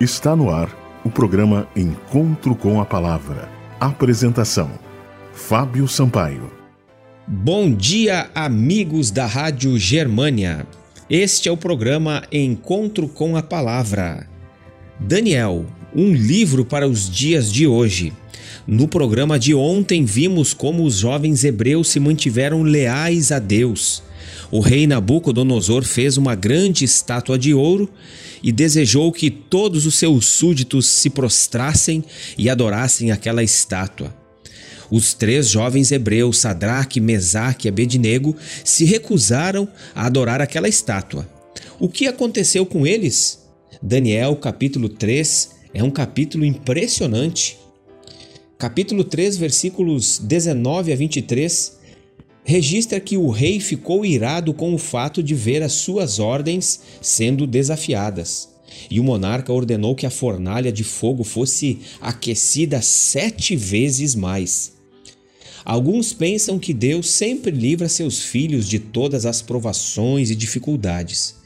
Está no ar o programa Encontro com a Palavra. Apresentação: Fábio Sampaio. Bom dia, amigos da Rádio Germânia. Este é o programa Encontro com a Palavra. Daniel, um livro para os dias de hoje. No programa de ontem, vimos como os jovens hebreus se mantiveram leais a Deus. O rei Nabucodonosor fez uma grande estátua de ouro e desejou que todos os seus súditos se prostrassem e adorassem aquela estátua. Os três jovens hebreus, Sadraque, Mesaque e Abednego, se recusaram a adorar aquela estátua. O que aconteceu com eles? Daniel, capítulo 3, é um capítulo impressionante. Capítulo 3, versículos 19 a 23, registra que o rei ficou irado com o fato de ver as suas ordens sendo desafiadas. E o monarca ordenou que a fornalha de fogo fosse aquecida sete vezes mais. Alguns pensam que Deus sempre livra seus filhos de todas as provações e dificuldades.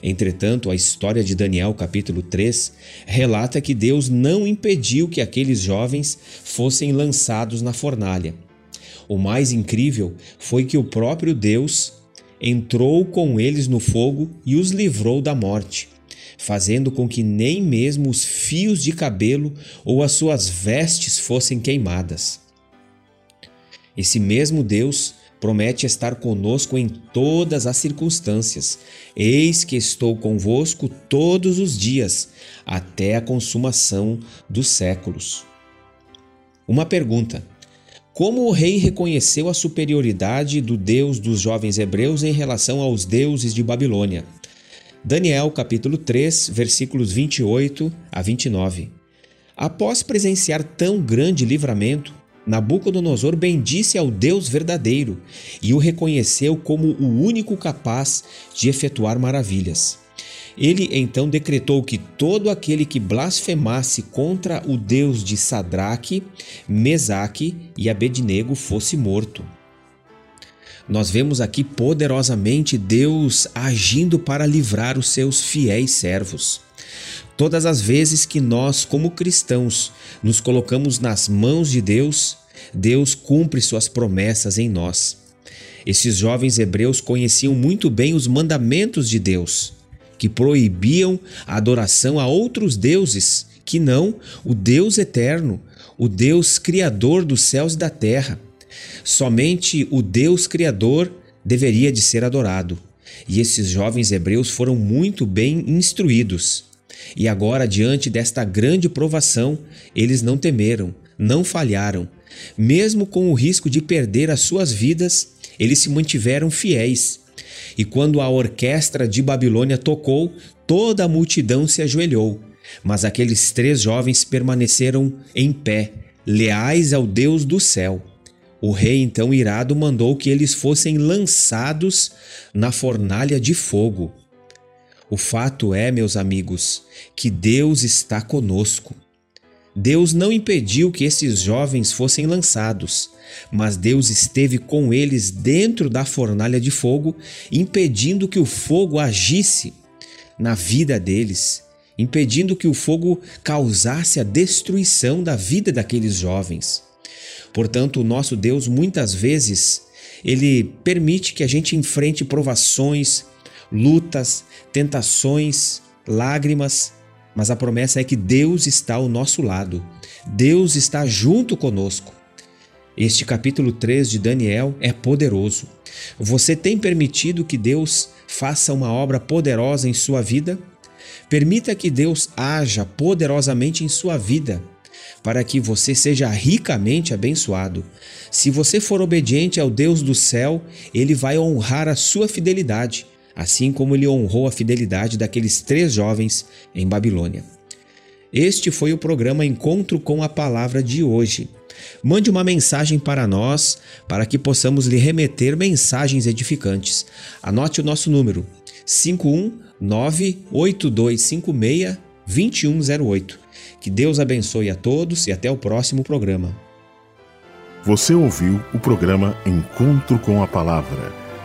Entretanto, a história de Daniel, capítulo 3, relata que Deus não impediu que aqueles jovens fossem lançados na fornalha. O mais incrível foi que o próprio Deus entrou com eles no fogo e os livrou da morte, fazendo com que nem mesmo os fios de cabelo ou as suas vestes fossem queimadas. Esse mesmo Deus promete estar conosco em todas as circunstâncias. Eis que estou convosco todos os dias, até a consumação dos séculos. Uma pergunta: como o rei reconheceu a superioridade do Deus dos jovens hebreus em relação aos deuses de Babilônia. Daniel capítulo 3, versículos 28 a 29. Após presenciar tão grande livramento, Nabucodonosor bendisse ao Deus verdadeiro e o reconheceu como o único capaz de efetuar maravilhas. Ele então decretou que todo aquele que blasfemasse contra o Deus de Sadraque, Mesaque e Abednego fosse morto. Nós vemos aqui poderosamente Deus agindo para livrar os seus fiéis servos. Todas as vezes que nós, como cristãos, nos colocamos nas mãos de Deus, Deus cumpre suas promessas em nós. Esses jovens hebreus conheciam muito bem os mandamentos de Deus que proibiam a adoração a outros deuses, que não o Deus eterno, o Deus criador dos céus e da terra. Somente o Deus criador deveria de ser adorado. E esses jovens hebreus foram muito bem instruídos. E agora, diante desta grande provação, eles não temeram, não falharam. Mesmo com o risco de perder as suas vidas, eles se mantiveram fiéis e quando a orquestra de Babilônia tocou, toda a multidão se ajoelhou. Mas aqueles três jovens permaneceram em pé, leais ao Deus do céu. O rei, então irado, mandou que eles fossem lançados na fornalha de fogo. O fato é, meus amigos, que Deus está conosco. Deus não impediu que esses jovens fossem lançados, mas Deus esteve com eles dentro da fornalha de fogo, impedindo que o fogo agisse na vida deles, impedindo que o fogo causasse a destruição da vida daqueles jovens. Portanto, o nosso Deus muitas vezes ele permite que a gente enfrente provações, lutas, tentações, lágrimas, mas a promessa é que Deus está ao nosso lado, Deus está junto conosco. Este capítulo 3 de Daniel é poderoso. Você tem permitido que Deus faça uma obra poderosa em sua vida? Permita que Deus haja poderosamente em sua vida, para que você seja ricamente abençoado. Se você for obediente ao Deus do céu, ele vai honrar a sua fidelidade assim como ele honrou a fidelidade daqueles três jovens em Babilônia. Este foi o programa Encontro com a Palavra de hoje. Mande uma mensagem para nós, para que possamos lhe remeter mensagens edificantes. Anote o nosso número: 51982562108. Que Deus abençoe a todos e até o próximo programa. Você ouviu o programa Encontro com a Palavra